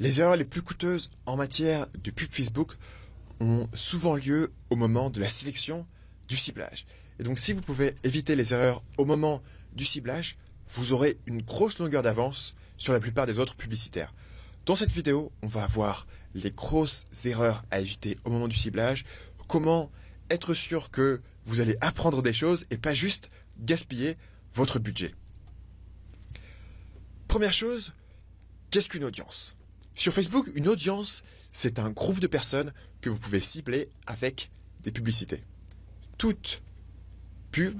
Les erreurs les plus coûteuses en matière de pub Facebook ont souvent lieu au moment de la sélection du ciblage. Et donc si vous pouvez éviter les erreurs au moment du ciblage, vous aurez une grosse longueur d'avance sur la plupart des autres publicitaires. Dans cette vidéo, on va voir les grosses erreurs à éviter au moment du ciblage, comment être sûr que vous allez apprendre des choses et pas juste gaspiller votre budget. Première chose, qu'est-ce qu'une audience? Sur Facebook, une audience, c'est un groupe de personnes que vous pouvez cibler avec des publicités. Toute pub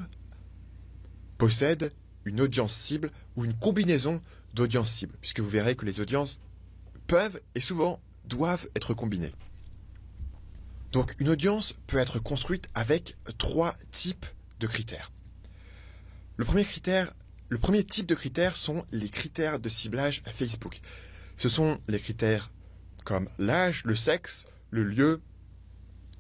possède une audience cible ou une combinaison d'audiences cibles, puisque vous verrez que les audiences peuvent et souvent doivent être combinées. Donc une audience peut être construite avec trois types de critères. Le premier critère, le premier type de critères sont les critères de ciblage Facebook. Ce sont les critères comme l'âge, le sexe, le lieu,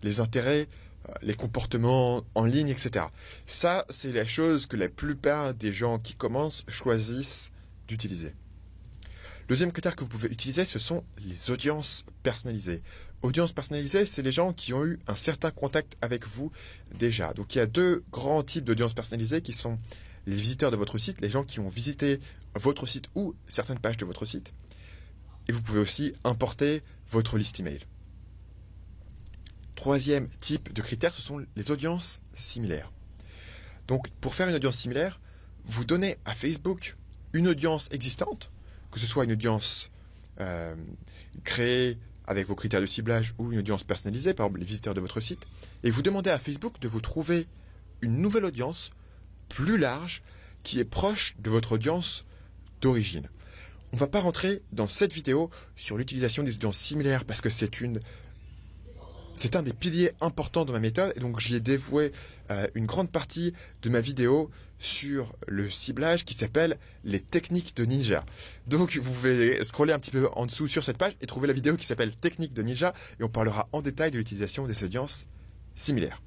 les intérêts, euh, les comportements en ligne, etc. Ça, c'est la chose que la plupart des gens qui commencent choisissent d'utiliser. Le deuxième critère que vous pouvez utiliser, ce sont les audiences personnalisées. Audiences personnalisées, c'est les gens qui ont eu un certain contact avec vous déjà. Donc il y a deux grands types d'audiences personnalisées qui sont les visiteurs de votre site, les gens qui ont visité votre site ou certaines pages de votre site. Et vous pouvez aussi importer votre liste email. Troisième type de critère, ce sont les audiences similaires. Donc pour faire une audience similaire, vous donnez à Facebook une audience existante, que ce soit une audience euh, créée avec vos critères de ciblage ou une audience personnalisée, par exemple les visiteurs de votre site, et vous demandez à Facebook de vous trouver une nouvelle audience plus large qui est proche de votre audience d'origine. On ne va pas rentrer dans cette vidéo sur l'utilisation des audiences similaires parce que c'est une un des piliers importants de ma méthode et donc j'y ai dévoué euh, une grande partie de ma vidéo sur le ciblage qui s'appelle les techniques de ninja. Donc vous pouvez scroller un petit peu en dessous sur cette page et trouver la vidéo qui s'appelle techniques de ninja et on parlera en détail de l'utilisation des audiences similaires.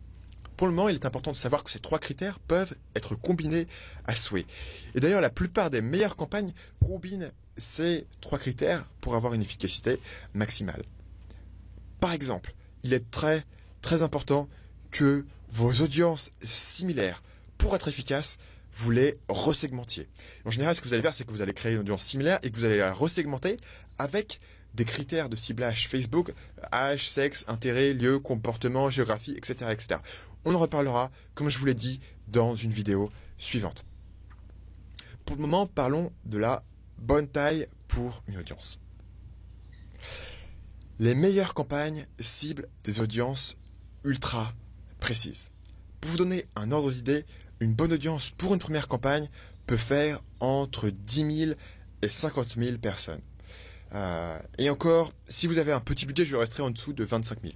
Pour le moment, il est important de savoir que ces trois critères peuvent être combinés à souhait. Et d'ailleurs, la plupart des meilleures campagnes combinent ces trois critères pour avoir une efficacité maximale. Par exemple, il est très très important que vos audiences similaires, pour être efficaces, vous les resegmentiez. En général, ce que vous allez faire, c'est que vous allez créer une audience similaire et que vous allez la resegmenter avec des critères de ciblage Facebook, âge, sexe, intérêt, lieu, comportement, géographie, etc., etc. On en reparlera, comme je vous l'ai dit, dans une vidéo suivante. Pour le moment, parlons de la bonne taille pour une audience. Les meilleures campagnes ciblent des audiences ultra précises. Pour vous donner un ordre d'idée, une bonne audience pour une première campagne peut faire entre 10 000 et 50 000 personnes. Euh, et encore, si vous avez un petit budget, je resterai en dessous de 25 000.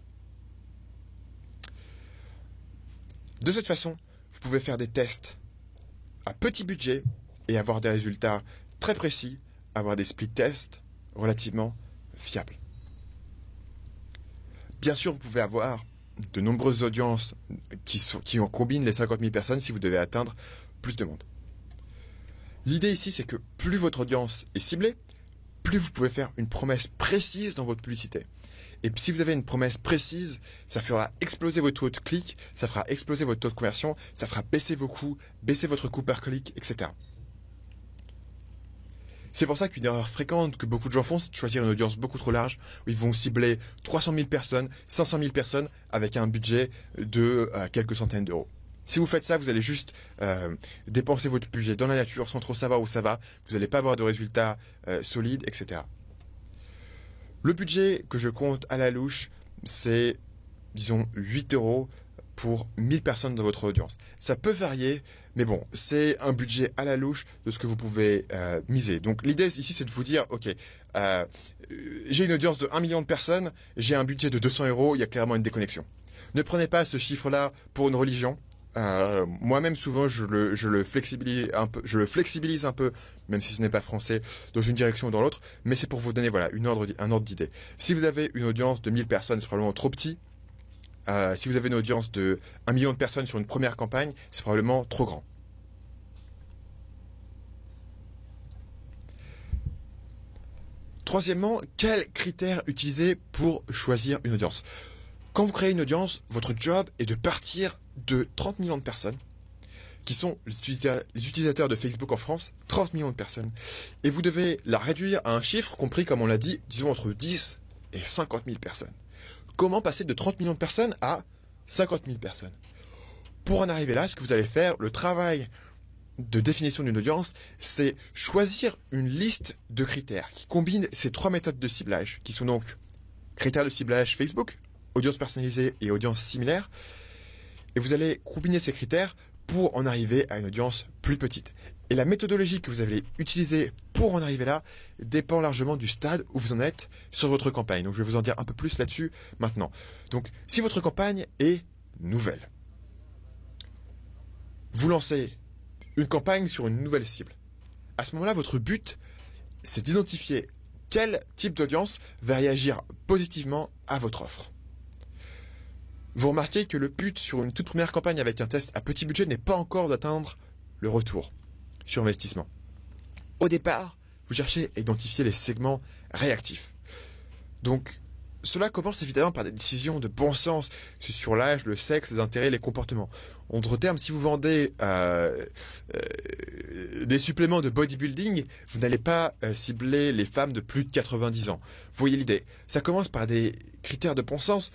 De cette façon, vous pouvez faire des tests à petit budget et avoir des résultats très précis, avoir des split tests relativement fiables. Bien sûr, vous pouvez avoir de nombreuses audiences qui, en combinent les 50 000 personnes si vous devez atteindre plus de monde. L'idée ici, c'est que plus votre audience est ciblée, plus vous pouvez faire une promesse précise dans votre publicité. Et si vous avez une promesse précise, ça fera exploser votre taux de clic, ça fera exploser votre taux de conversion, ça fera baisser vos coûts, baisser votre coût par clic, etc. C'est pour ça qu'une erreur fréquente que beaucoup de gens font, c'est de choisir une audience beaucoup trop large, où ils vont cibler 300 000 personnes, 500 000 personnes, avec un budget de euh, quelques centaines d'euros. Si vous faites ça, vous allez juste euh, dépenser votre budget dans la nature sans trop savoir où ça va, vous n'allez pas avoir de résultats euh, solides, etc. Le budget que je compte à la louche, c'est, disons, 8 euros pour 1000 personnes dans votre audience. Ça peut varier, mais bon, c'est un budget à la louche de ce que vous pouvez euh, miser. Donc l'idée ici, c'est de vous dire, ok, euh, j'ai une audience de 1 million de personnes, j'ai un budget de 200 euros, il y a clairement une déconnexion. Ne prenez pas ce chiffre-là pour une religion. Euh, moi-même souvent je le, je le flexibilise un peu, je le flexibilise un peu, même si ce n'est pas français, dans une direction ou dans l'autre, mais c'est pour vous donner voilà une ordre, un ordre d'idée. Si vous avez une audience de 1000 personnes, c'est probablement trop petit. Euh, si vous avez une audience de 1 million de personnes sur une première campagne, c'est probablement trop grand. Troisièmement, quels critères utiliser pour choisir une audience? Quand vous créez une audience, votre job est de partir de 30 millions de personnes qui sont les utilisateurs de Facebook en France, 30 millions de personnes. Et vous devez la réduire à un chiffre compris, comme on l'a dit, disons entre 10 et 50 000 personnes. Comment passer de 30 millions de personnes à 50 000 personnes Pour en arriver là, ce que vous allez faire, le travail de définition d'une audience, c'est choisir une liste de critères qui combinent ces trois méthodes de ciblage, qui sont donc critères de ciblage Facebook, audience personnalisée et audience similaire. Et vous allez combiner ces critères pour en arriver à une audience plus petite. Et la méthodologie que vous allez utiliser pour en arriver là dépend largement du stade où vous en êtes sur votre campagne. Donc je vais vous en dire un peu plus là-dessus maintenant. Donc si votre campagne est nouvelle, vous lancez une campagne sur une nouvelle cible. À ce moment-là, votre but, c'est d'identifier quel type d'audience va réagir positivement à votre offre. Vous remarquez que le but sur une toute première campagne avec un test à petit budget n'est pas encore d'atteindre le retour sur investissement. Au départ, vous cherchez à identifier les segments réactifs. Donc, cela commence évidemment par des décisions de bon sens sur l'âge, le sexe, les intérêts, les comportements. En d'autres termes, si vous vendez euh, euh, des suppléments de bodybuilding, vous n'allez pas euh, cibler les femmes de plus de 90 ans. Vous voyez l'idée. Ça commence par des critères de bon sens.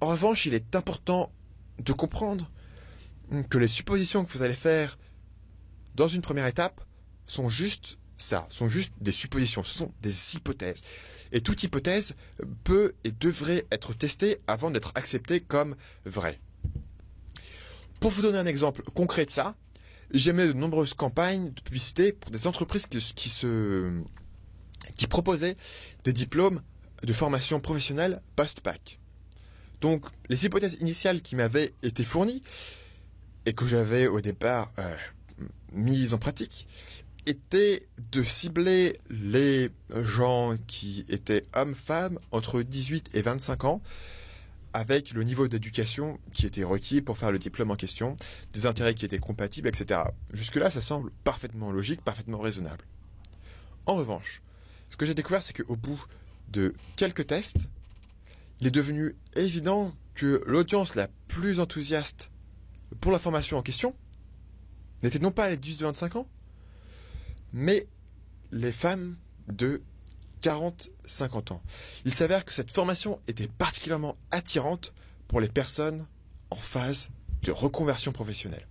En revanche, il est important de comprendre que les suppositions que vous allez faire dans une première étape sont juste ça, sont juste des suppositions, ce sont des hypothèses. Et toute hypothèse peut et devrait être testée avant d'être acceptée comme vraie. Pour vous donner un exemple concret de ça, j'ai mené de nombreuses campagnes de publicité pour des entreprises qui, se, qui proposaient des diplômes de formation professionnelle post-bac. Donc, les hypothèses initiales qui m'avaient été fournies et que j'avais au départ euh, mises en pratique était de cibler les gens qui étaient hommes-femmes entre 18 et 25 ans avec le niveau d'éducation qui était requis pour faire le diplôme en question, des intérêts qui étaient compatibles, etc. Jusque-là, ça semble parfaitement logique, parfaitement raisonnable. En revanche, ce que j'ai découvert, c'est qu'au bout de quelques tests, il est devenu évident que l'audience la plus enthousiaste pour la formation en question n'était non pas les 18-25 ans, mais les femmes de 40-50 ans. Il s'avère que cette formation était particulièrement attirante pour les personnes en phase de reconversion professionnelle.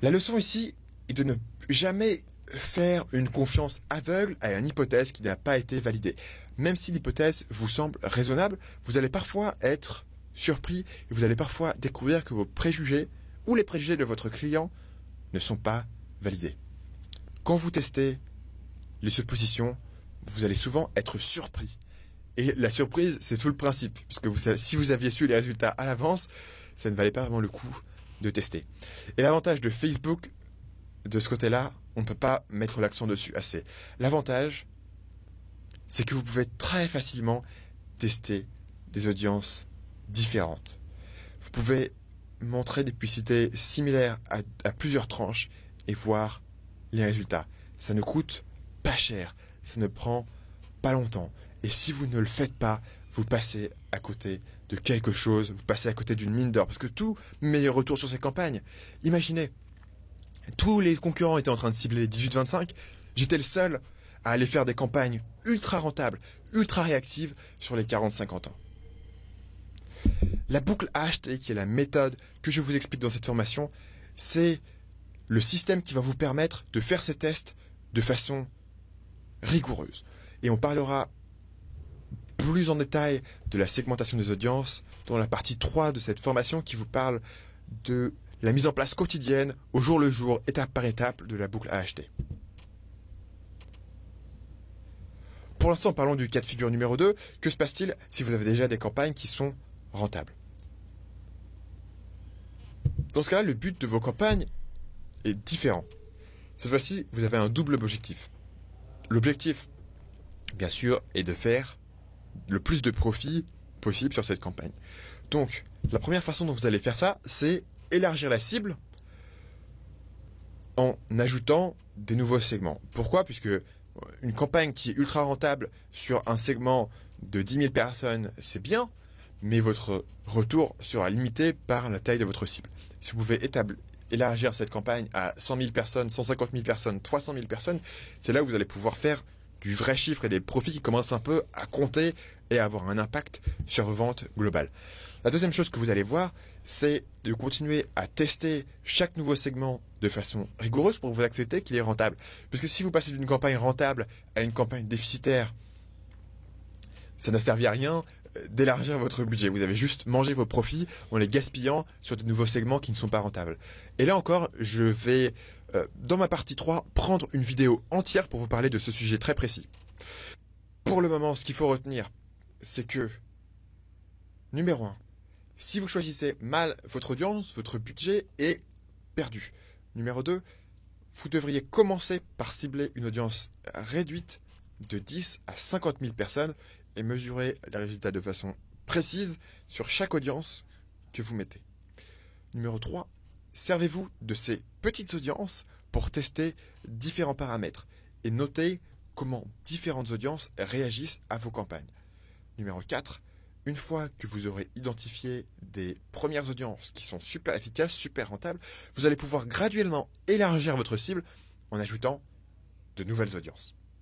La leçon ici est de ne jamais faire une confiance aveugle à une hypothèse qui n'a pas été validée. Même si l'hypothèse vous semble raisonnable, vous allez parfois être surpris et vous allez parfois découvrir que vos préjugés ou les préjugés de votre client ne sont pas validés. Quand vous testez les suppositions, vous allez souvent être surpris. Et la surprise, c'est tout le principe, puisque si vous aviez su les résultats à l'avance, ça ne valait pas vraiment le coup de tester. Et l'avantage de Facebook, de ce côté-là, on ne peut pas mettre l'accent dessus assez. L'avantage, c'est que vous pouvez très facilement tester des audiences différentes. Vous pouvez montrer des publicités similaires à, plusieurs tranches et voir les résultats. Ça ne coûte pas cher, ça ne prend pas longtemps. Et si vous ne le faites pas, vous passez à côté de quelque chose, vous passez à côté d'une mine d'or. Parce que tout meilleur retour sur ces campagnes, imaginez, tous les concurrents étaient en train de cibler les 18-25, j'étais le seul à aller faire des campagnes ultra rentables, ultra réactives sur les 40-50 ans. La boucle HT, qui est la méthode que je vous explique dans cette formation, c'est le système qui va vous permettre de faire ces tests de façon rigoureuse. Et on parlera plus en détail de la segmentation des audiences dans la partie 3 de cette formation qui vous parle de la mise en place quotidienne, au jour le jour, étape par étape, de la boucle AHT. Pour l'instant, parlons du cas de figure numéro 2. Que se passe-t-il si vous avez déjà des campagnes qui sont rentables? Dans ce cas-là, le but de vos campagnes est différent. Cette fois-ci, vous avez un double objectif. L'objectif, bien sûr, est de faire le plus de profit possible sur cette campagne. Donc, la première façon dont vous allez faire ça, c'est élargir la cible en ajoutant des nouveaux segments. Pourquoi? Puisque une campagne qui est ultra rentable sur un segment de 10 000 personnes, c'est bien, mais votre retour sera limité par la taille de votre cible. Si vous pouvez élargir cette campagne à 100 000 personnes, 150 000 personnes, 300 000 personnes, c'est là où vous allez pouvoir faire du vrai chiffre et des profits qui commencent un peu à compter et à avoir un impact sur vos ventes globales. La deuxième chose que vous allez voir, c'est de continuer à tester chaque nouveau segment de façon rigoureuse pour vous accepter qu'il est rentable. Puisque si vous passez d'une campagne rentable à une campagne déficitaire, ça n'a servi à rien d'élargir votre budget. Vous avez juste mangé vos profits en les gaspillant sur de nouveaux segments qui ne sont pas rentables. Et là encore, je vais, euh, dans ma partie 3, prendre une vidéo entière pour vous parler de ce sujet très précis. Pour le moment, ce qu'il faut retenir, c'est que, numéro 1, si vous choisissez mal votre audience, votre budget est perdu. Numéro 2, vous devriez commencer par cibler une audience réduite de 10 à 50 000 personnes et mesurer les résultats de façon précise sur chaque audience que vous mettez. Numéro 3, servez-vous de ces petites audiences pour tester différents paramètres et noter comment différentes audiences réagissent à vos campagnes. Numéro 4, une fois que vous aurez identifié des premières audiences qui sont super efficaces, super rentables, vous allez pouvoir graduellement élargir votre cible en ajoutant de nouvelles audiences.